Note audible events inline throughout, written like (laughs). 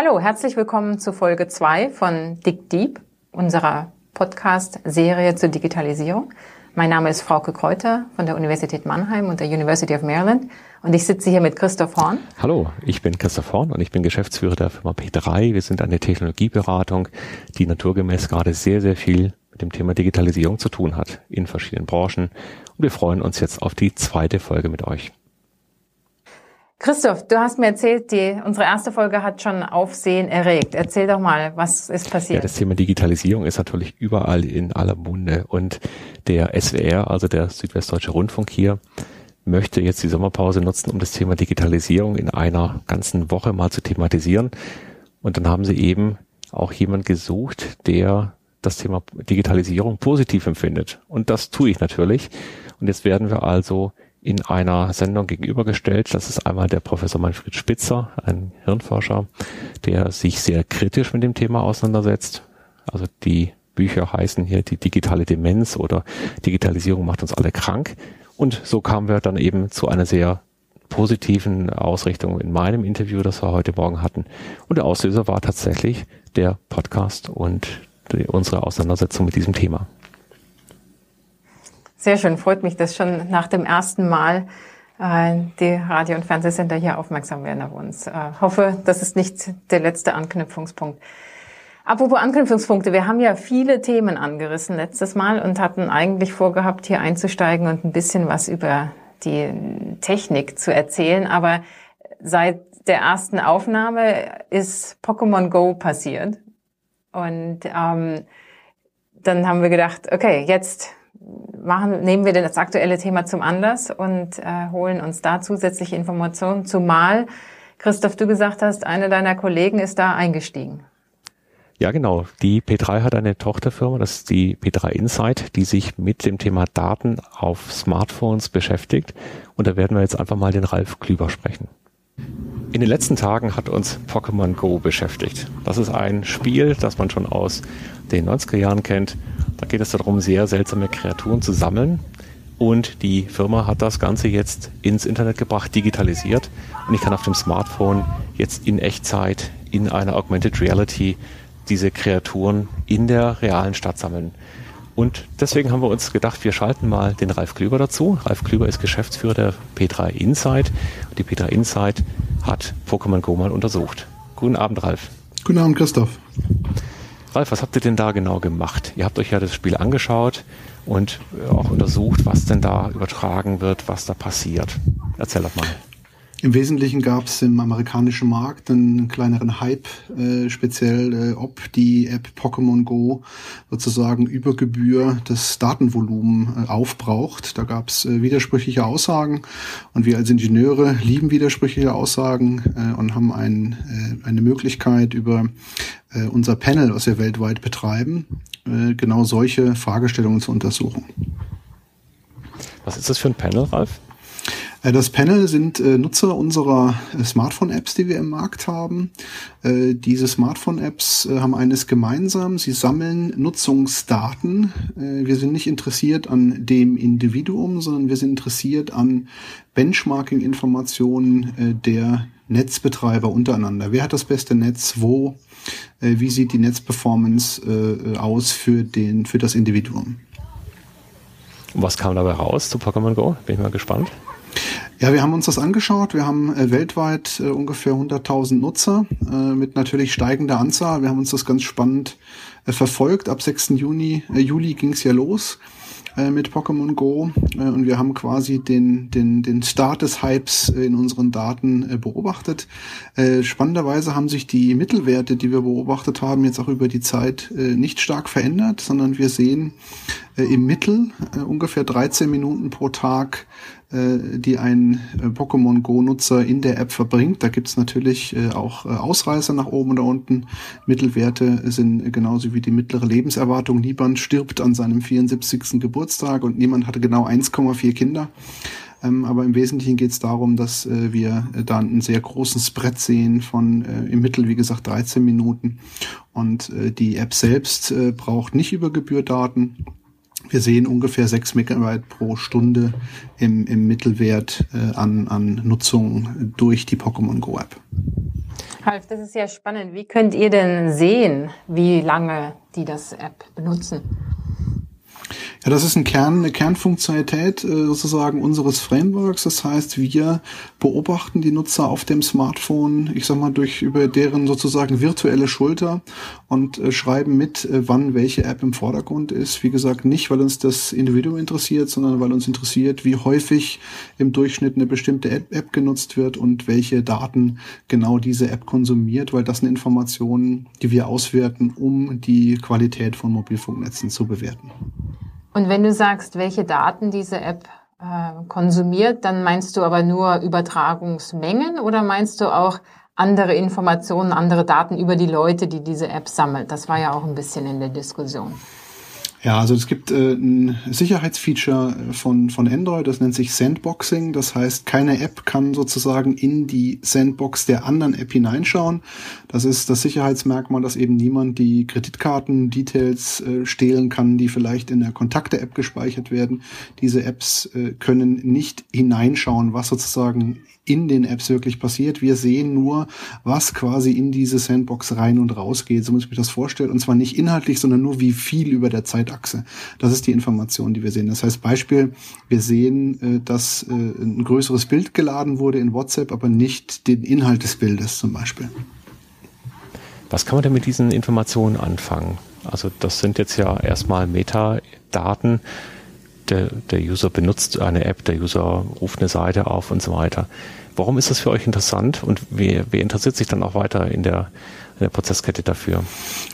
Hallo, herzlich willkommen zu Folge 2 von Dig Deep, unserer Podcast-Serie zur Digitalisierung. Mein Name ist Frauke Kräuter von der Universität Mannheim und der University of Maryland und ich sitze hier mit Christoph Horn. Hallo, ich bin Christoph Horn und ich bin Geschäftsführer der Firma P3. Wir sind eine Technologieberatung, die naturgemäß gerade sehr, sehr viel mit dem Thema Digitalisierung zu tun hat in verschiedenen Branchen. Und wir freuen uns jetzt auf die zweite Folge mit euch. Christoph, du hast mir erzählt, die, unsere erste Folge hat schon Aufsehen erregt. Erzähl doch mal, was ist passiert? Ja, das Thema Digitalisierung ist natürlich überall in aller Munde und der SWR, also der Südwestdeutsche Rundfunk hier, möchte jetzt die Sommerpause nutzen, um das Thema Digitalisierung in einer ganzen Woche mal zu thematisieren. Und dann haben sie eben auch jemand gesucht, der das Thema Digitalisierung positiv empfindet. Und das tue ich natürlich. Und jetzt werden wir also in einer Sendung gegenübergestellt. Das ist einmal der Professor Manfred Spitzer, ein Hirnforscher, der sich sehr kritisch mit dem Thema auseinandersetzt. Also die Bücher heißen hier die digitale Demenz oder Digitalisierung macht uns alle krank. Und so kamen wir dann eben zu einer sehr positiven Ausrichtung in meinem Interview, das wir heute Morgen hatten. Und der Auslöser war tatsächlich der Podcast und die, unsere Auseinandersetzung mit diesem Thema. Sehr schön, freut mich, dass schon nach dem ersten Mal äh, die Radio- und Fernsehsender hier aufmerksam werden auf uns. Äh, hoffe, das ist nicht der letzte Anknüpfungspunkt. Apropos Anknüpfungspunkte, wir haben ja viele Themen angerissen letztes Mal und hatten eigentlich vorgehabt, hier einzusteigen und ein bisschen was über die Technik zu erzählen. Aber seit der ersten Aufnahme ist Pokémon Go passiert. Und ähm, dann haben wir gedacht, okay, jetzt machen, nehmen wir denn das aktuelle Thema zum Anlass und äh, holen uns da zusätzliche Informationen, zumal, Christoph, du gesagt hast, eine deiner Kollegen ist da eingestiegen. Ja, genau. Die P3 hat eine Tochterfirma, das ist die P3 Insight, die sich mit dem Thema Daten auf Smartphones beschäftigt. Und da werden wir jetzt einfach mal den Ralf Klüber sprechen. In den letzten Tagen hat uns Pokémon Go beschäftigt. Das ist ein Spiel, das man schon aus den 90er Jahren kennt da geht es darum, sehr seltsame Kreaturen zu sammeln. Und die Firma hat das Ganze jetzt ins Internet gebracht, digitalisiert. Und ich kann auf dem Smartphone jetzt in Echtzeit, in einer Augmented Reality, diese Kreaturen in der realen Stadt sammeln. Und deswegen haben wir uns gedacht, wir schalten mal den Ralf Klüber dazu. Ralf Klüber ist Geschäftsführer der P3 Insight. Die P3 Insight hat Pokémon Go mal untersucht. Guten Abend, Ralf. Guten Abend, Christoph. Ralf, was habt ihr denn da genau gemacht? Ihr habt euch ja das Spiel angeschaut und auch untersucht, was denn da übertragen wird, was da passiert. Erzähl doch mal. Im Wesentlichen gab es im amerikanischen Markt einen kleineren Hype, äh, speziell äh, ob die App Pokémon Go sozusagen über Gebühr das Datenvolumen äh, aufbraucht. Da gab es äh, widersprüchliche Aussagen und wir als Ingenieure lieben widersprüchliche Aussagen äh, und haben ein, äh, eine Möglichkeit über äh, unser Panel, was wir weltweit betreiben, äh, genau solche Fragestellungen zu untersuchen. Was ist das für ein Panel, Ralf? Äh, das Panel sind äh, Nutzer unserer äh, Smartphone-Apps, die wir im Markt haben. Diese Smartphone-Apps haben eines gemeinsam. Sie sammeln Nutzungsdaten. Wir sind nicht interessiert an dem Individuum, sondern wir sind interessiert an Benchmarking-Informationen der Netzbetreiber untereinander. Wer hat das beste Netz? Wo? Wie sieht die Netzperformance aus für, den, für das Individuum? Was kam dabei raus zu Pokémon Go? Bin ich mal gespannt. Ja, wir haben uns das angeschaut. Wir haben äh, weltweit äh, ungefähr 100.000 Nutzer äh, mit natürlich steigender Anzahl. Wir haben uns das ganz spannend äh, verfolgt. Ab 6. Juni, äh, Juli ging es ja los äh, mit Pokémon Go und wir haben quasi den, den, den Start des Hypes in unseren Daten beobachtet. spannenderweise haben sich die Mittelwerte, die wir beobachtet haben, jetzt auch über die Zeit nicht stark verändert, sondern wir sehen im Mittel ungefähr 13 Minuten pro Tag äh, die ein äh, Pokémon Go-Nutzer in der App verbringt. Da gibt's natürlich äh, auch Ausreißer nach oben oder unten. Mittelwerte sind genauso wie die mittlere Lebenserwartung. Niemand stirbt an seinem 74. Geburtstag und niemand hatte genau 1,4 Kinder. Ähm, aber im Wesentlichen geht es darum, dass äh, wir da einen sehr großen Spread sehen von äh, im Mittel, wie gesagt, 13 Minuten. Und äh, die App selbst braucht nicht über Gebühr Daten. Wir sehen ungefähr 6 Megabyte pro Stunde im, im Mittelwert äh, an, an Nutzung durch die Pokémon Go App. Ralf, das ist ja spannend. Wie könnt ihr denn sehen, wie lange die das App benutzen? Ja, das ist ein Kern, eine Kernfunktionalität äh, sozusagen unseres Frameworks. Das heißt, wir beobachten die Nutzer auf dem Smartphone, ich sag mal, durch über deren sozusagen virtuelle Schulter und äh, schreiben mit, äh, wann welche App im Vordergrund ist. Wie gesagt, nicht, weil uns das Individuum interessiert, sondern weil uns interessiert, wie häufig im Durchschnitt eine bestimmte App, App genutzt wird und welche Daten genau diese App konsumiert, weil das sind Informationen, die wir auswerten, um die Qualität von Mobilfunknetzen zu bewerten. Und wenn du sagst, welche Daten diese App äh, konsumiert, dann meinst du aber nur Übertragungsmengen oder meinst du auch andere Informationen, andere Daten über die Leute, die diese App sammelt? Das war ja auch ein bisschen in der Diskussion. Ja, also es gibt äh, ein Sicherheitsfeature von, von Android, das nennt sich Sandboxing. Das heißt, keine App kann sozusagen in die Sandbox der anderen App hineinschauen. Das ist das Sicherheitsmerkmal, dass eben niemand die Kreditkarten-Details äh, stehlen kann, die vielleicht in der Kontakte-App gespeichert werden. Diese Apps äh, können nicht hineinschauen, was sozusagen in den Apps wirklich passiert. Wir sehen nur, was quasi in diese Sandbox rein und raus geht. So muss ich mir das vorstellen. Und zwar nicht inhaltlich, sondern nur wie viel über der Zeitachse. Das ist die Information, die wir sehen. Das heißt Beispiel, wir sehen, äh, dass äh, ein größeres Bild geladen wurde in WhatsApp, aber nicht den Inhalt des Bildes zum Beispiel. Was kann man denn mit diesen Informationen anfangen? Also das sind jetzt ja erstmal Metadaten. Der, der User benutzt eine App, der User ruft eine Seite auf und so weiter. Warum ist das für euch interessant und wer, wer interessiert sich dann auch weiter in der, in der Prozesskette dafür?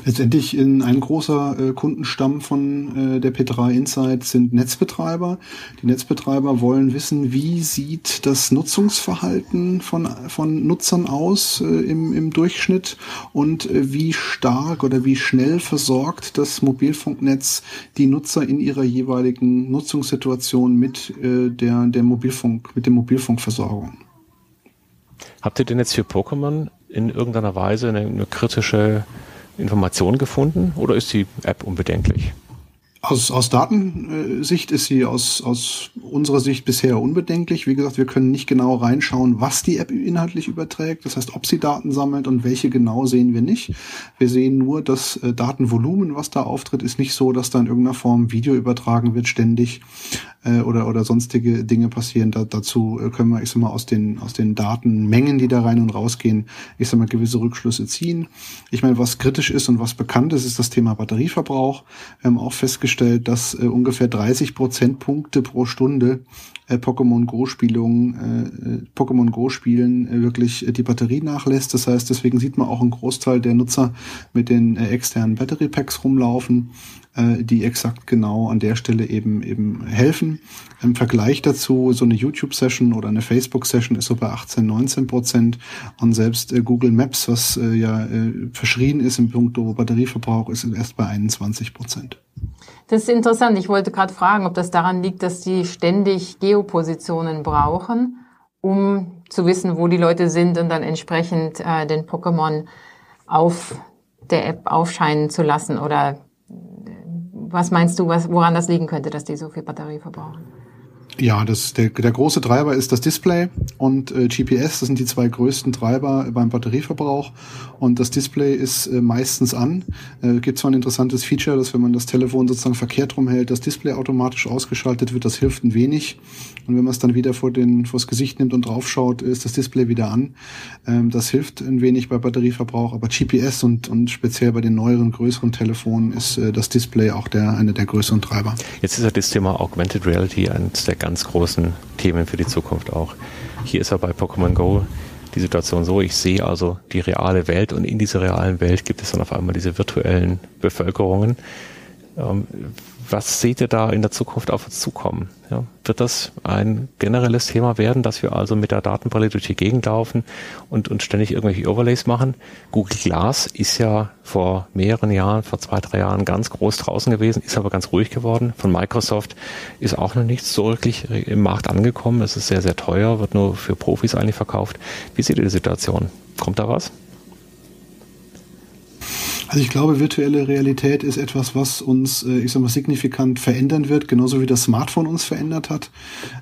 Letztendlich in ein großer äh, Kundenstamm von äh, der P3 Insight sind Netzbetreiber. Die Netzbetreiber wollen wissen, wie sieht das Nutzungsverhalten von, von Nutzern aus äh, im, im Durchschnitt und äh, wie stark oder wie schnell versorgt das Mobilfunknetz die Nutzer in ihrer jeweiligen Nutzungssituation mit äh, der, der Mobilfunk, mit der Mobilfunkversorgung. Habt ihr denn jetzt für Pokémon in irgendeiner Weise eine, eine kritische Information gefunden oder ist die App unbedenklich? Aus, aus Datensicht ist sie aus, aus unserer Sicht bisher unbedenklich. Wie gesagt, wir können nicht genau reinschauen, was die App inhaltlich überträgt. Das heißt, ob sie Daten sammelt und welche genau sehen wir nicht. Wir sehen nur das äh, Datenvolumen, was da auftritt, ist nicht so, dass da in irgendeiner Form Video übertragen wird ständig äh, oder, oder sonstige Dinge passieren. Da, dazu äh, können wir, ich sag mal, aus den, aus den Datenmengen, die da rein und rausgehen, ich sag mal, gewisse Rückschlüsse ziehen. Ich meine, was kritisch ist und was bekannt ist, ist das Thema Batterieverbrauch. Wir haben auch festgestellt, dass äh, ungefähr 30 Prozentpunkte pro Stunde äh, Pokémon Go Spielungen, äh, äh, Pokémon Go Spielen äh, wirklich äh, die Batterie nachlässt. Das heißt, deswegen sieht man auch einen Großteil der Nutzer mit den externen Battery Packs rumlaufen, äh, die exakt genau an der Stelle eben eben helfen. Im Vergleich dazu so eine YouTube Session oder eine Facebook Session ist so bei 18, 19 Prozent und selbst äh, Google Maps, was äh, ja äh, verschrien ist im Punkt Batterieverbrauch, ist erst bei 21 Prozent. Das ist interessant. Ich wollte gerade fragen, ob das daran liegt, dass die ständig Geopositionen brauchen, um zu wissen, wo die Leute sind und dann entsprechend äh, den Pokémon auf der App aufscheinen zu lassen. Oder was meinst du, was, woran das liegen könnte, dass die so viel Batterie verbrauchen? Ja, das, der, der große Treiber ist das Display und äh, GPS, das sind die zwei größten Treiber beim Batterieverbrauch. Und das Display ist äh, meistens an. Äh, gibt zwar ein interessantes Feature, dass wenn man das Telefon sozusagen verkehrt rumhält, das Display automatisch ausgeschaltet wird. Das hilft ein wenig. Und wenn man es dann wieder vor den, vors Gesicht nimmt und draufschaut, ist das Display wieder an. Ähm, das hilft ein wenig bei Batterieverbrauch. Aber GPS und, und speziell bei den neueren, größeren Telefonen ist äh, das Display auch der, einer der größeren Treiber. Jetzt ist ja das Thema Augmented Reality eines der ganz großen Themen für die Zukunft auch. Hier ist ja bei Pokémon Go die Situation so, ich sehe also die reale Welt und in dieser realen Welt gibt es dann auf einmal diese virtuellen Bevölkerungen. Ähm, was seht ihr da in der Zukunft auf uns zukommen? Ja, wird das ein generelles Thema werden, dass wir also mit der Datenbrille durch die Gegend laufen und, und ständig irgendwelche Overlays machen? Google Glass ist ja vor mehreren Jahren, vor zwei, drei Jahren ganz groß draußen gewesen, ist aber ganz ruhig geworden. Von Microsoft ist auch noch nichts so wirklich im Markt angekommen. Es ist sehr, sehr teuer, wird nur für Profis eigentlich verkauft. Wie seht ihr die Situation? Kommt da was? Also ich glaube, virtuelle Realität ist etwas, was uns, äh, ich sag mal, signifikant verändern wird, genauso wie das Smartphone uns verändert hat.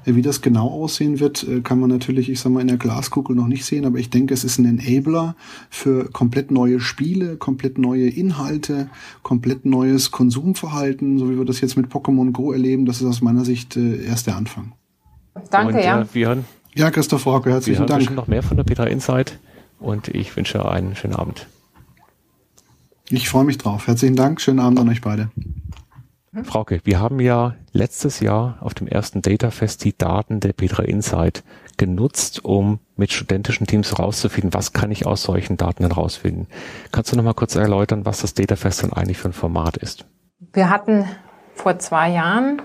Äh, wie das genau aussehen wird, äh, kann man natürlich, ich sag mal, in der Glaskugel noch nicht sehen, aber ich denke, es ist ein Enabler für komplett neue Spiele, komplett neue Inhalte, komplett neues Konsumverhalten, so wie wir das jetzt mit Pokémon Go erleben. Das ist aus meiner Sicht erst der Anfang. Danke, und, ja. wir hören, ja, Christoph Hauke, herzlichen wir Dank. Wir noch mehr von der Petra Insight und ich wünsche einen schönen Abend. Ich freue mich drauf. Herzlichen Dank. Schönen Abend an euch beide. Frauke, wir haben ja letztes Jahr auf dem ersten Data Fest die Daten der Petra Insight genutzt, um mit studentischen Teams herauszufinden, was kann ich aus solchen Daten herausfinden. Kannst du noch mal kurz erläutern, was das Data Fest denn eigentlich für ein Format ist? Wir hatten vor zwei Jahren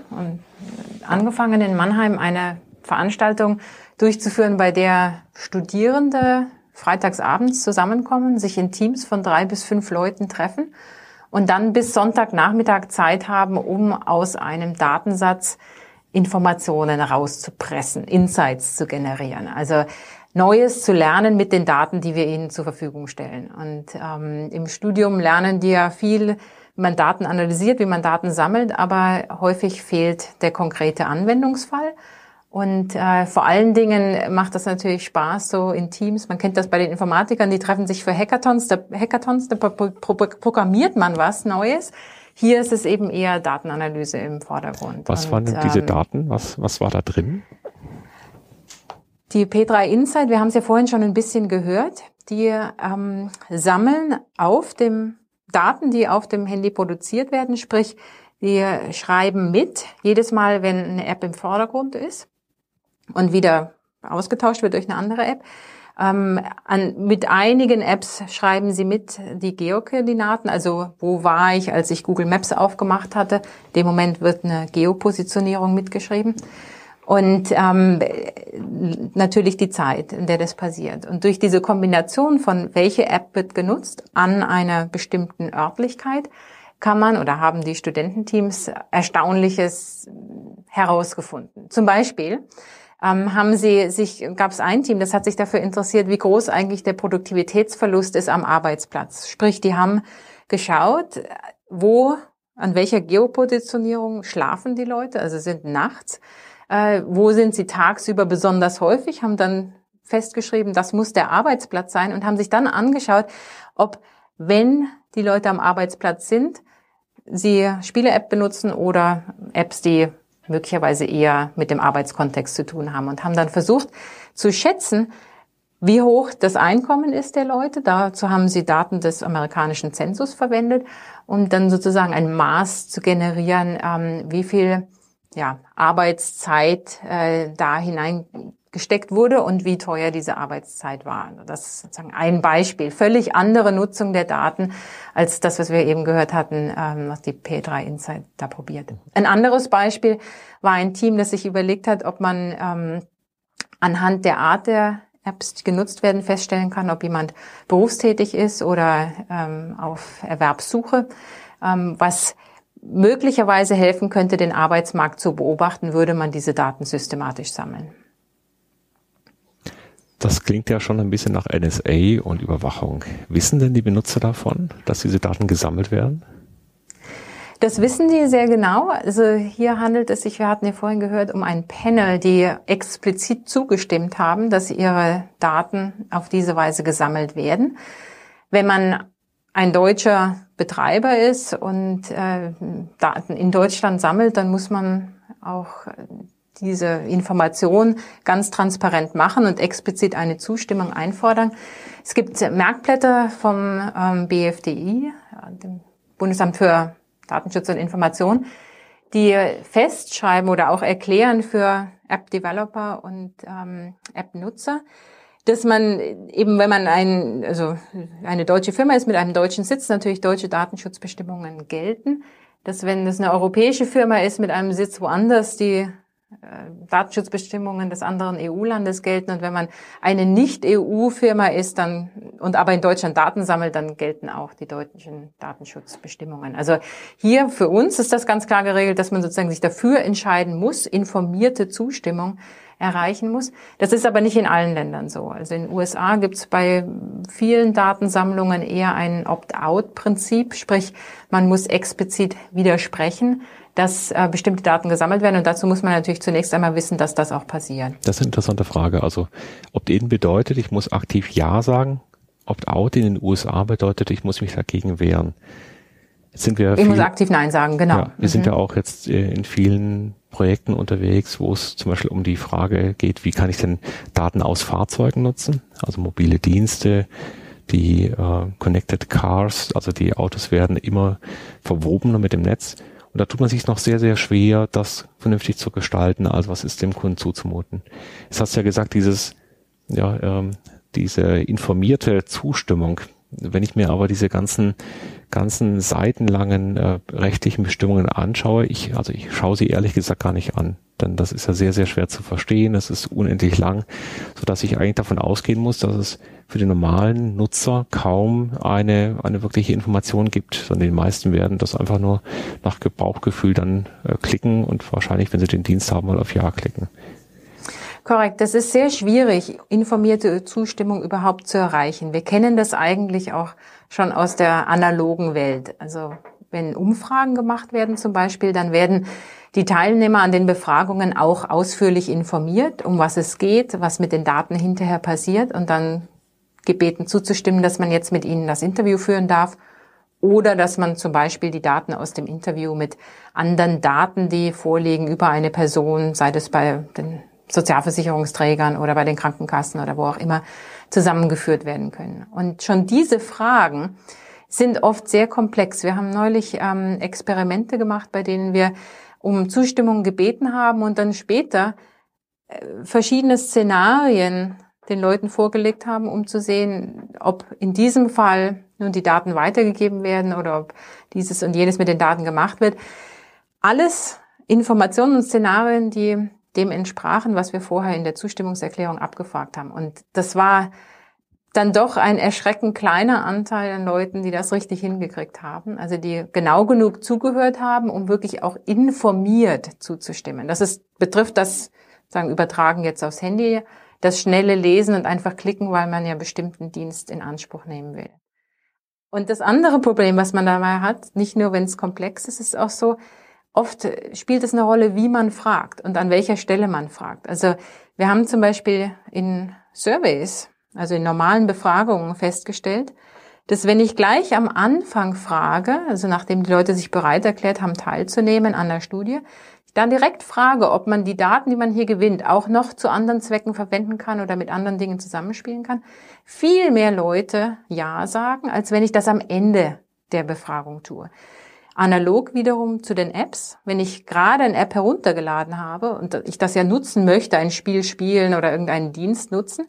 angefangen in Mannheim eine Veranstaltung durchzuführen, bei der Studierende freitagsabends zusammenkommen, sich in Teams von drei bis fünf Leuten treffen und dann bis Sonntagnachmittag Zeit haben, um aus einem Datensatz Informationen rauszupressen, Insights zu generieren. Also Neues zu lernen mit den Daten, die wir ihnen zur Verfügung stellen. Und ähm, im Studium lernen die ja viel, wie man Daten analysiert, wie man Daten sammelt, aber häufig fehlt der konkrete Anwendungsfall. Und äh, vor allen Dingen macht das natürlich Spaß so in Teams. Man kennt das bei den Informatikern, die treffen sich für Hackathons. Da, Hackathons, da programmiert man was Neues. Hier ist es eben eher Datenanalyse im Vordergrund. Was Und, waren denn diese ähm, Daten? Was, was war da drin? Die P3 Insight, wir haben es ja vorhin schon ein bisschen gehört, die ähm, sammeln auf dem Daten, die auf dem Handy produziert werden, sprich, wir schreiben mit, jedes Mal, wenn eine App im Vordergrund ist und wieder ausgetauscht wird durch eine andere App. Ähm, an, mit einigen Apps schreiben sie mit die Geokoordinaten, also wo war ich, als ich Google Maps aufgemacht hatte. In dem Moment wird eine Geopositionierung mitgeschrieben. Und ähm, natürlich die Zeit, in der das passiert. Und durch diese Kombination von welche App wird genutzt an einer bestimmten Örtlichkeit, kann man oder haben die Studententeams Erstaunliches herausgefunden. Zum Beispiel ähm, haben sie sich, gab es ein Team, das hat sich dafür interessiert, wie groß eigentlich der Produktivitätsverlust ist am Arbeitsplatz. Sprich, die haben geschaut, wo, an welcher Geopositionierung schlafen die Leute, also sind nachts, äh, wo sind sie tagsüber besonders häufig, haben dann festgeschrieben, das muss der Arbeitsplatz sein und haben sich dann angeschaut, ob, wenn die Leute am Arbeitsplatz sind, sie Spiele-App benutzen oder Apps, die möglicherweise eher mit dem Arbeitskontext zu tun haben und haben dann versucht zu schätzen, wie hoch das Einkommen ist der Leute. Dazu haben sie Daten des amerikanischen Zensus verwendet, um dann sozusagen ein Maß zu generieren, ähm, wie viel ja, Arbeitszeit äh, da hinein gesteckt wurde und wie teuer diese Arbeitszeit war. Also das ist sozusagen ein Beispiel. Völlig andere Nutzung der Daten als das, was wir eben gehört hatten, ähm, was die P3 Insight da probiert. Ein anderes Beispiel war ein Team, das sich überlegt hat, ob man ähm, anhand der Art der Apps, die genutzt werden, feststellen kann, ob jemand berufstätig ist oder ähm, auf Erwerbssuche, ähm, was möglicherweise helfen könnte, den Arbeitsmarkt zu beobachten, würde man diese Daten systematisch sammeln. Das klingt ja schon ein bisschen nach NSA und Überwachung. Wissen denn die Benutzer davon, dass diese Daten gesammelt werden? Das wissen die sehr genau. Also hier handelt es sich, wir hatten ja vorhin gehört, um ein Panel, die explizit zugestimmt haben, dass ihre Daten auf diese Weise gesammelt werden. Wenn man ein deutscher Betreiber ist und äh, Daten in Deutschland sammelt, dann muss man auch diese Information ganz transparent machen und explizit eine Zustimmung einfordern. Es gibt Merkblätter vom ähm, BFDI, dem Bundesamt für Datenschutz und Information, die festschreiben oder auch erklären für App-Developer und ähm, App-Nutzer, dass man eben, wenn man ein, also eine deutsche Firma ist mit einem deutschen Sitz, natürlich deutsche Datenschutzbestimmungen gelten, dass wenn es eine europäische Firma ist mit einem Sitz woanders, die Datenschutzbestimmungen des anderen EU-Landes gelten. Und wenn man eine Nicht-EU-Firma ist dann und aber in Deutschland Daten sammelt, dann gelten auch die deutschen Datenschutzbestimmungen. Also hier für uns ist das ganz klar geregelt, dass man sozusagen sich dafür entscheiden muss, informierte Zustimmung erreichen muss. Das ist aber nicht in allen Ländern so. Also in den USA gibt es bei vielen Datensammlungen eher ein Opt-out-Prinzip, sprich man muss explizit widersprechen dass äh, bestimmte Daten gesammelt werden. Und dazu muss man natürlich zunächst einmal wissen, dass das auch passiert. Das ist eine interessante Frage. Also Opt-in bedeutet, ich muss aktiv Ja sagen. Opt-out in den USA bedeutet, ich muss mich dagegen wehren. Jetzt sind wir ich viel, muss aktiv Nein sagen, genau. Ja, wir mhm. sind ja auch jetzt äh, in vielen Projekten unterwegs, wo es zum Beispiel um die Frage geht, wie kann ich denn Daten aus Fahrzeugen nutzen, also mobile Dienste, die äh, Connected Cars, also die Autos werden immer verwobener mit dem Netz. Und da tut man sich noch sehr, sehr schwer, das vernünftig zu gestalten. Also was ist dem Kunden zuzumuten? Es hast ja gesagt, dieses, ja, ähm, diese informierte Zustimmung. Wenn ich mir aber diese ganzen ganzen seitenlangen äh, rechtlichen Bestimmungen anschaue, ich, also ich schaue sie ehrlich gesagt gar nicht an. Denn das ist ja sehr, sehr schwer zu verstehen, das ist unendlich lang, so dass ich eigentlich davon ausgehen muss, dass es für den normalen Nutzer kaum eine, eine wirkliche Information gibt. Sondern die meisten werden das einfach nur nach Bauchgefühl dann äh, klicken und wahrscheinlich, wenn sie den Dienst haben, mal auf Ja klicken. Korrekt. Das ist sehr schwierig, informierte Zustimmung überhaupt zu erreichen. Wir kennen das eigentlich auch schon aus der analogen Welt. Also wenn Umfragen gemacht werden zum Beispiel, dann werden die Teilnehmer an den Befragungen auch ausführlich informiert, um was es geht, was mit den Daten hinterher passiert und dann gebeten zuzustimmen, dass man jetzt mit ihnen das Interview führen darf oder dass man zum Beispiel die Daten aus dem Interview mit anderen Daten, die vorliegen über eine Person, sei das bei den Sozialversicherungsträgern oder bei den Krankenkassen oder wo auch immer zusammengeführt werden können. Und schon diese Fragen sind oft sehr komplex. Wir haben neulich ähm, Experimente gemacht, bei denen wir um Zustimmung gebeten haben und dann später äh, verschiedene Szenarien den Leuten vorgelegt haben, um zu sehen, ob in diesem Fall nun die Daten weitergegeben werden oder ob dieses und jenes mit den Daten gemacht wird. Alles Informationen und Szenarien, die dem entsprachen, was wir vorher in der Zustimmungserklärung abgefragt haben. Und das war dann doch ein erschreckend kleiner Anteil an Leuten, die das richtig hingekriegt haben, also die genau genug zugehört haben, um wirklich auch informiert zuzustimmen. Das ist, betrifft das, sagen, Übertragen jetzt aufs Handy, das schnelle Lesen und einfach klicken, weil man ja bestimmten Dienst in Anspruch nehmen will. Und das andere Problem, was man dabei hat, nicht nur wenn es komplex ist, ist auch so, Oft spielt es eine Rolle, wie man fragt und an welcher Stelle man fragt. Also wir haben zum Beispiel in Surveys, also in normalen Befragungen festgestellt, dass wenn ich gleich am Anfang frage, also nachdem die Leute sich bereit erklärt haben, teilzunehmen an der Studie, ich dann direkt frage, ob man die Daten, die man hier gewinnt, auch noch zu anderen Zwecken verwenden kann oder mit anderen Dingen zusammenspielen kann, viel mehr Leute Ja sagen, als wenn ich das am Ende der Befragung tue. Analog wiederum zu den Apps, wenn ich gerade eine App heruntergeladen habe und ich das ja nutzen möchte, ein Spiel spielen oder irgendeinen Dienst nutzen,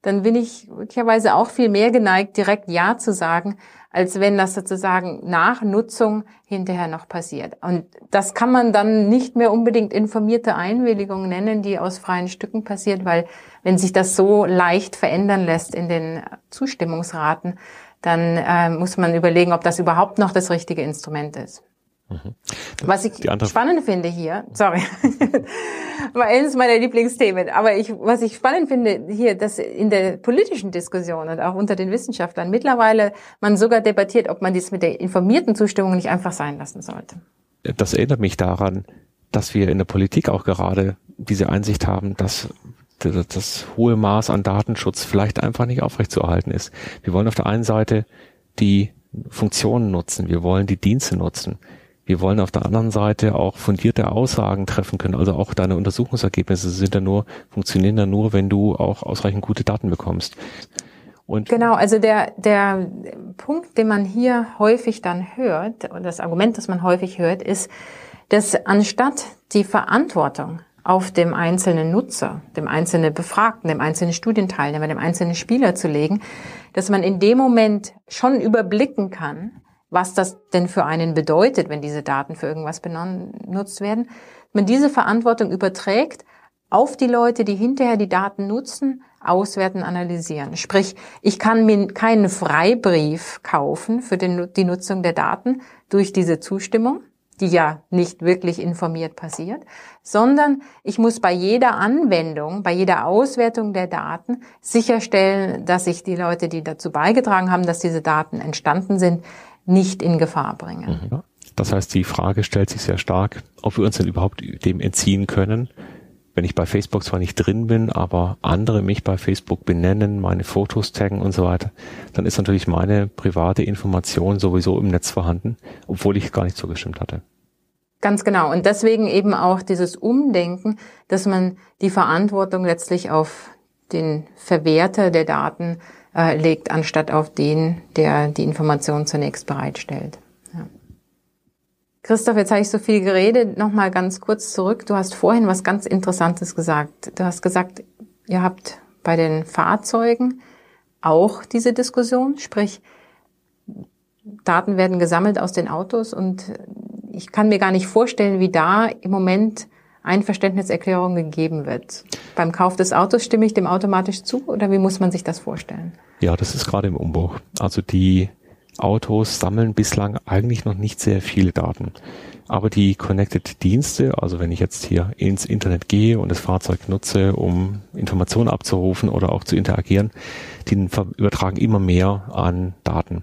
dann bin ich möglicherweise auch viel mehr geneigt, direkt Ja zu sagen, als wenn das sozusagen nach Nutzung hinterher noch passiert. Und das kann man dann nicht mehr unbedingt informierte Einwilligung nennen, die aus freien Stücken passiert, weil wenn sich das so leicht verändern lässt in den Zustimmungsraten, dann äh, muss man überlegen, ob das überhaupt noch das richtige Instrument ist. Mhm. Was ich spannend finde hier, sorry, (laughs) war eines meiner Lieblingsthemen, aber ich, was ich spannend finde hier, dass in der politischen Diskussion und auch unter den Wissenschaftlern mittlerweile man sogar debattiert, ob man dies mit der informierten Zustimmung nicht einfach sein lassen sollte. Das erinnert mich daran, dass wir in der Politik auch gerade diese Einsicht haben, dass das, das hohe Maß an Datenschutz vielleicht einfach nicht aufrechtzuerhalten ist. Wir wollen auf der einen Seite die Funktionen nutzen, wir wollen die Dienste nutzen. Wir wollen auf der anderen Seite auch fundierte Aussagen treffen können. Also auch deine Untersuchungsergebnisse sind ja nur, funktionieren ja nur, wenn du auch ausreichend gute Daten bekommst. Und genau, also der, der Punkt, den man hier häufig dann hört, und das Argument, das man häufig hört, ist, dass anstatt die Verantwortung auf dem einzelnen Nutzer, dem einzelnen Befragten, dem einzelnen Studienteilnehmer, dem einzelnen Spieler zu legen, dass man in dem Moment schon überblicken kann, was das denn für einen bedeutet, wenn diese Daten für irgendwas benutzt werden. man diese Verantwortung überträgt auf die Leute, die hinterher die Daten nutzen, auswerten, analysieren. Sprich, ich kann mir keinen Freibrief kaufen für den, die Nutzung der Daten durch diese Zustimmung, die ja nicht wirklich informiert passiert, sondern ich muss bei jeder Anwendung, bei jeder Auswertung der Daten sicherstellen, dass ich die Leute, die dazu beigetragen haben, dass diese Daten entstanden sind, nicht in Gefahr bringe. Mhm. Das heißt, die Frage stellt sich sehr stark, ob wir uns denn überhaupt dem entziehen können, wenn ich bei Facebook zwar nicht drin bin, aber andere mich bei Facebook benennen, meine Fotos taggen und so weiter, dann ist natürlich meine private Information sowieso im Netz vorhanden, obwohl ich gar nicht zugestimmt hatte. Ganz genau. Und deswegen eben auch dieses Umdenken, dass man die Verantwortung letztlich auf den Verwerter der Daten äh, legt, anstatt auf den, der die Information zunächst bereitstellt. Christoph, jetzt habe ich so viel geredet. Nochmal ganz kurz zurück. Du hast vorhin was ganz Interessantes gesagt. Du hast gesagt, ihr habt bei den Fahrzeugen auch diese Diskussion, sprich, Daten werden gesammelt aus den Autos und ich kann mir gar nicht vorstellen, wie da im Moment Einverständniserklärung gegeben wird. Beim Kauf des Autos stimme ich dem automatisch zu oder wie muss man sich das vorstellen? Ja, das ist gerade im Umbruch. Also die Autos sammeln bislang eigentlich noch nicht sehr viele Daten. Aber die Connected-Dienste, also wenn ich jetzt hier ins Internet gehe und das Fahrzeug nutze, um Informationen abzurufen oder auch zu interagieren, die übertragen immer mehr an Daten.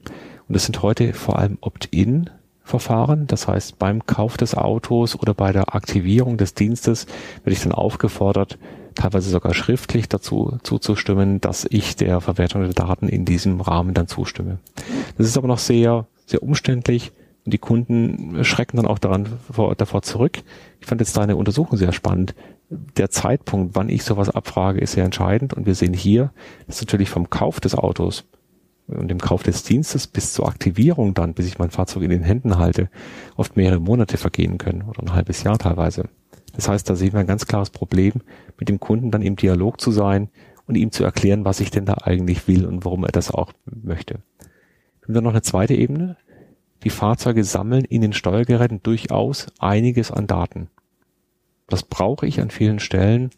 Und das sind heute vor allem Opt-in Verfahren. Das heißt, beim Kauf des Autos oder bei der Aktivierung des Dienstes werde ich dann aufgefordert, teilweise sogar schriftlich dazu zuzustimmen, dass ich der Verwertung der Daten in diesem Rahmen dann zustimme. Das ist aber noch sehr, sehr umständlich und die Kunden schrecken dann auch daran, vor, davor zurück. Ich fand jetzt deine Untersuchung sehr spannend. Der Zeitpunkt, wann ich sowas abfrage, ist sehr entscheidend und wir sehen hier, dass natürlich vom Kauf des Autos und dem Kauf des Dienstes bis zur Aktivierung dann, bis ich mein Fahrzeug in den Händen halte, oft mehrere Monate vergehen können oder ein halbes Jahr teilweise. Das heißt, da sehen wir ein ganz klares Problem, mit dem Kunden dann im Dialog zu sein und ihm zu erklären, was ich denn da eigentlich will und warum er das auch möchte. Wir haben dann noch eine zweite Ebene. Die Fahrzeuge sammeln in den Steuergeräten durchaus einiges an Daten. Das brauche ich an vielen Stellen,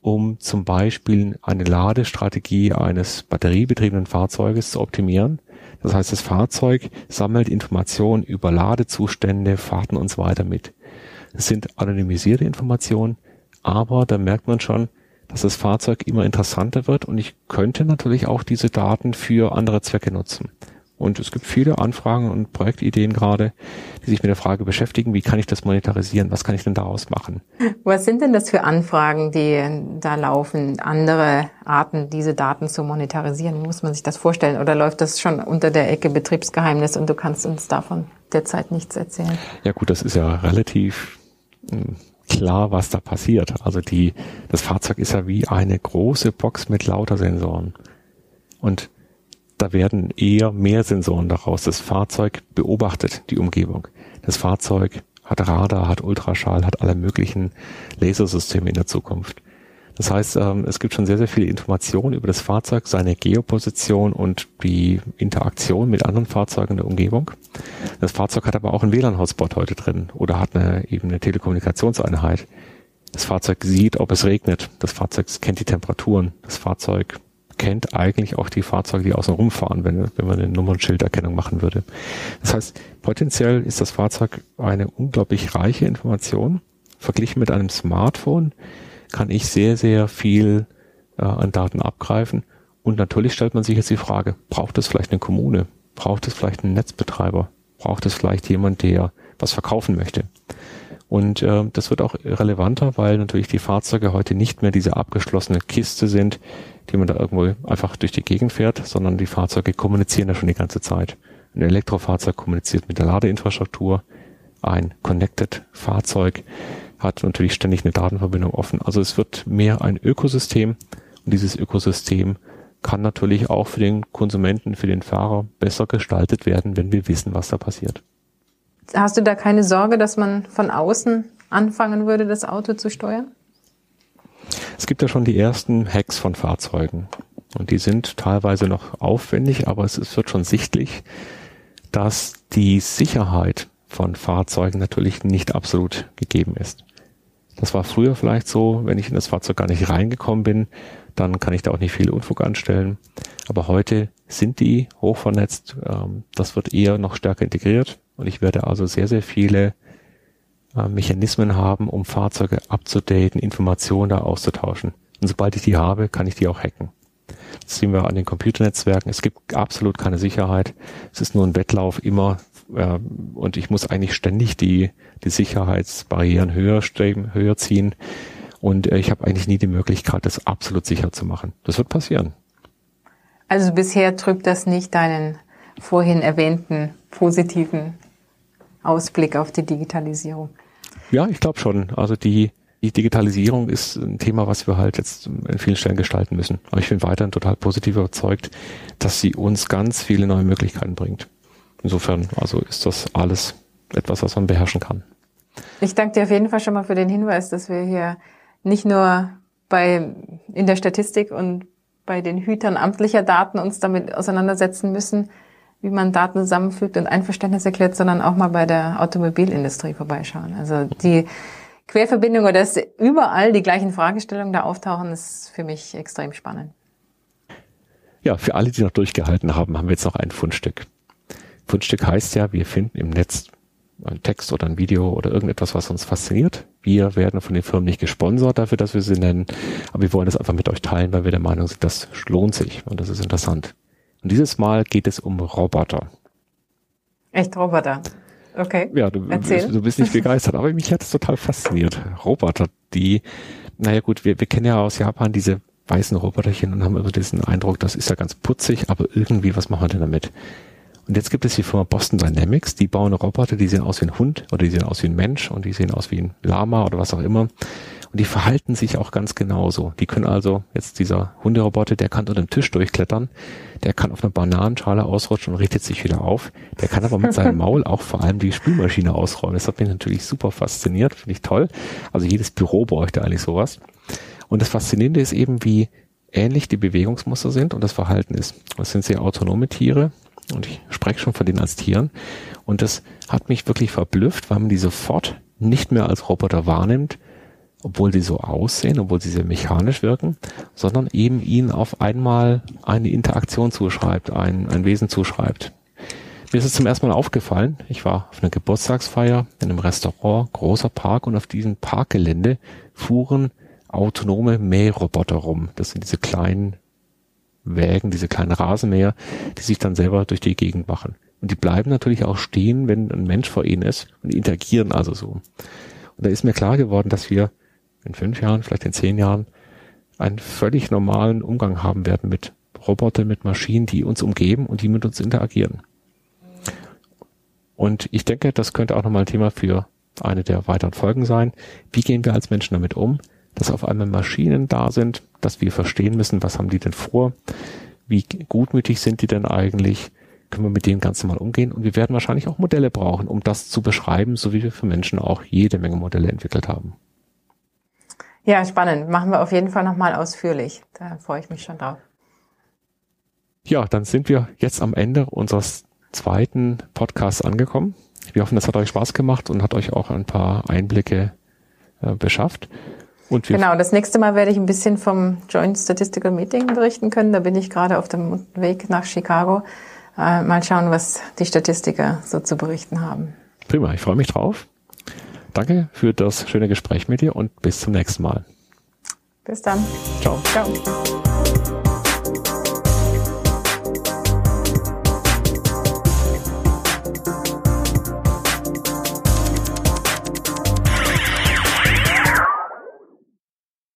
um zum Beispiel eine Ladestrategie eines batteriebetriebenen Fahrzeuges zu optimieren. Das heißt, das Fahrzeug sammelt Informationen über Ladezustände, Fahrten und so weiter mit. Es sind anonymisierte Informationen, aber da merkt man schon, dass das Fahrzeug immer interessanter wird und ich könnte natürlich auch diese Daten für andere Zwecke nutzen. Und es gibt viele Anfragen und Projektideen gerade, die sich mit der Frage beschäftigen, wie kann ich das monetarisieren? Was kann ich denn daraus machen? Was sind denn das für Anfragen, die da laufen? Andere Arten, diese Daten zu monetarisieren? Wie muss man sich das vorstellen? Oder läuft das schon unter der Ecke Betriebsgeheimnis und du kannst uns davon derzeit nichts erzählen? Ja gut, das ist ja relativ klar, was da passiert. Also die, das Fahrzeug ist ja wie eine große Box mit lauter Sensoren. Und da werden eher mehr Sensoren daraus. Das Fahrzeug beobachtet die Umgebung. Das Fahrzeug hat Radar, hat Ultraschall, hat alle möglichen Lasersysteme in der Zukunft. Das heißt, ähm, es gibt schon sehr, sehr viele Informationen über das Fahrzeug, seine Geoposition und die Interaktion mit anderen Fahrzeugen in der Umgebung. Das Fahrzeug hat aber auch einen WLAN-Hotspot heute drin oder hat eine, eben eine Telekommunikationseinheit. Das Fahrzeug sieht, ob es regnet. Das Fahrzeug kennt die Temperaturen. Das Fahrzeug kennt eigentlich auch die Fahrzeuge, die außen rumfahren, wenn, wenn man eine Nummernschilderkennung machen würde. Das heißt, potenziell ist das Fahrzeug eine unglaublich reiche Information. Verglichen mit einem Smartphone kann ich sehr, sehr viel äh, an Daten abgreifen. Und natürlich stellt man sich jetzt die Frage, braucht es vielleicht eine Kommune? Braucht es vielleicht einen Netzbetreiber? Braucht es vielleicht jemand, der was verkaufen möchte? Und äh, das wird auch relevanter, weil natürlich die Fahrzeuge heute nicht mehr diese abgeschlossene Kiste sind, die man da irgendwo einfach durch die Gegend fährt, sondern die Fahrzeuge kommunizieren ja schon die ganze Zeit. Ein Elektrofahrzeug kommuniziert mit der Ladeinfrastruktur. Ein Connected Fahrzeug hat natürlich ständig eine Datenverbindung offen. Also es wird mehr ein Ökosystem und dieses Ökosystem kann natürlich auch für den Konsumenten, für den Fahrer besser gestaltet werden, wenn wir wissen, was da passiert. Hast du da keine Sorge, dass man von außen anfangen würde, das Auto zu steuern? Es gibt ja schon die ersten Hacks von Fahrzeugen. Und die sind teilweise noch aufwendig, aber es wird schon sichtlich, dass die Sicherheit von Fahrzeugen natürlich nicht absolut gegeben ist. Das war früher vielleicht so, wenn ich in das Fahrzeug gar nicht reingekommen bin, dann kann ich da auch nicht viel Unfug anstellen. Aber heute sind die hochvernetzt. Ähm, das wird eher noch stärker integriert und ich werde also sehr, sehr viele äh, Mechanismen haben, um Fahrzeuge abzudaten, Informationen da auszutauschen. Und sobald ich die habe, kann ich die auch hacken. Das sehen wir an den Computernetzwerken. Es gibt absolut keine Sicherheit. Es ist nur ein Wettlauf immer äh, und ich muss eigentlich ständig die, die Sicherheitsbarrieren höher, höher ziehen. Und äh, ich habe eigentlich nie die Möglichkeit, das absolut sicher zu machen. Das wird passieren. Also bisher trübt das nicht deinen vorhin erwähnten positiven Ausblick auf die Digitalisierung. Ja, ich glaube schon. Also die, die Digitalisierung ist ein Thema, was wir halt jetzt in vielen Stellen gestalten müssen. Aber ich bin weiterhin total positiv überzeugt, dass sie uns ganz viele neue Möglichkeiten bringt. Insofern, also ist das alles etwas, was man beherrschen kann. Ich danke dir auf jeden Fall schon mal für den Hinweis, dass wir hier nicht nur bei, in der Statistik und bei den Hütern amtlicher Daten uns damit auseinandersetzen müssen, wie man Daten zusammenfügt und Einverständnis erklärt, sondern auch mal bei der Automobilindustrie vorbeischauen. Also die Querverbindung oder dass überall die gleichen Fragestellungen da auftauchen, ist für mich extrem spannend. Ja, für alle, die noch durchgehalten haben, haben wir jetzt noch ein Fundstück. Fundstück heißt ja, wir finden im Netz einen Text oder ein Video oder irgendetwas, was uns fasziniert. Wir werden von den Firmen nicht gesponsert dafür, dass wir sie nennen, aber wir wollen das einfach mit euch teilen, weil wir der Meinung sind, das lohnt sich und das ist interessant. Und dieses Mal geht es um Roboter. Echt Roboter? Okay. Ja, du, du bist nicht begeistert, aber mich hat es total fasziniert. Roboter, die, naja gut, wir, wir kennen ja aus Japan diese weißen Roboterchen und haben immer diesen Eindruck, das ist ja ganz putzig, aber irgendwie, was machen wir denn damit? Und jetzt gibt es die Firma Boston Dynamics, die bauen Roboter, die sehen aus wie ein Hund oder die sehen aus wie ein Mensch und die sehen aus wie ein Lama oder was auch immer. Und die verhalten sich auch ganz genauso. Die können also, jetzt dieser Hunderoboter, der kann unter dem Tisch durchklettern, der kann auf einer Bananenschale ausrutschen und richtet sich wieder auf. Der kann aber mit seinem (laughs) Maul auch vor allem die Spülmaschine ausräumen. Das hat mich natürlich super fasziniert, finde ich toll. Also jedes Büro bräuchte eigentlich sowas. Und das Faszinierende ist eben, wie ähnlich die Bewegungsmuster sind und das Verhalten ist. Das sind sehr autonome Tiere und ich spreche schon von denen als Tieren. Und das hat mich wirklich verblüfft, weil man die sofort nicht mehr als Roboter wahrnimmt, obwohl sie so aussehen, obwohl sie sehr mechanisch wirken, sondern eben ihnen auf einmal eine Interaktion zuschreibt, ein, ein Wesen zuschreibt. Mir ist es zum ersten Mal aufgefallen, ich war auf einer Geburtstagsfeier in einem Restaurant, großer Park und auf diesem Parkgelände fuhren autonome Mähroboter rum. Das sind diese kleinen Wägen, diese kleinen Rasenmäher, die sich dann selber durch die Gegend machen. Und die bleiben natürlich auch stehen, wenn ein Mensch vor ihnen ist und interagieren also so. Und da ist mir klar geworden, dass wir in fünf Jahren, vielleicht in zehn Jahren, einen völlig normalen Umgang haben werden mit Robotern, mit Maschinen, die uns umgeben und die mit uns interagieren. Und ich denke, das könnte auch nochmal ein Thema für eine der weiteren Folgen sein. Wie gehen wir als Menschen damit um, dass auf einmal Maschinen da sind, dass wir verstehen müssen, was haben die denn vor, wie gutmütig sind die denn eigentlich, können wir mit denen ganz normal umgehen und wir werden wahrscheinlich auch Modelle brauchen, um das zu beschreiben, so wie wir für Menschen auch jede Menge Modelle entwickelt haben. Ja, spannend. Machen wir auf jeden Fall nochmal ausführlich. Da freue ich mich schon drauf. Ja, dann sind wir jetzt am Ende unseres zweiten Podcasts angekommen. Wir hoffen, das hat euch Spaß gemacht und hat euch auch ein paar Einblicke äh, beschafft. Genau, das nächste Mal werde ich ein bisschen vom Joint Statistical Meeting berichten können. Da bin ich gerade auf dem Weg nach Chicago. Äh, mal schauen, was die Statistiker so zu berichten haben. Prima, ich freue mich drauf. Danke für das schöne Gespräch mit dir und bis zum nächsten Mal. Bis dann. Ciao. Ciao.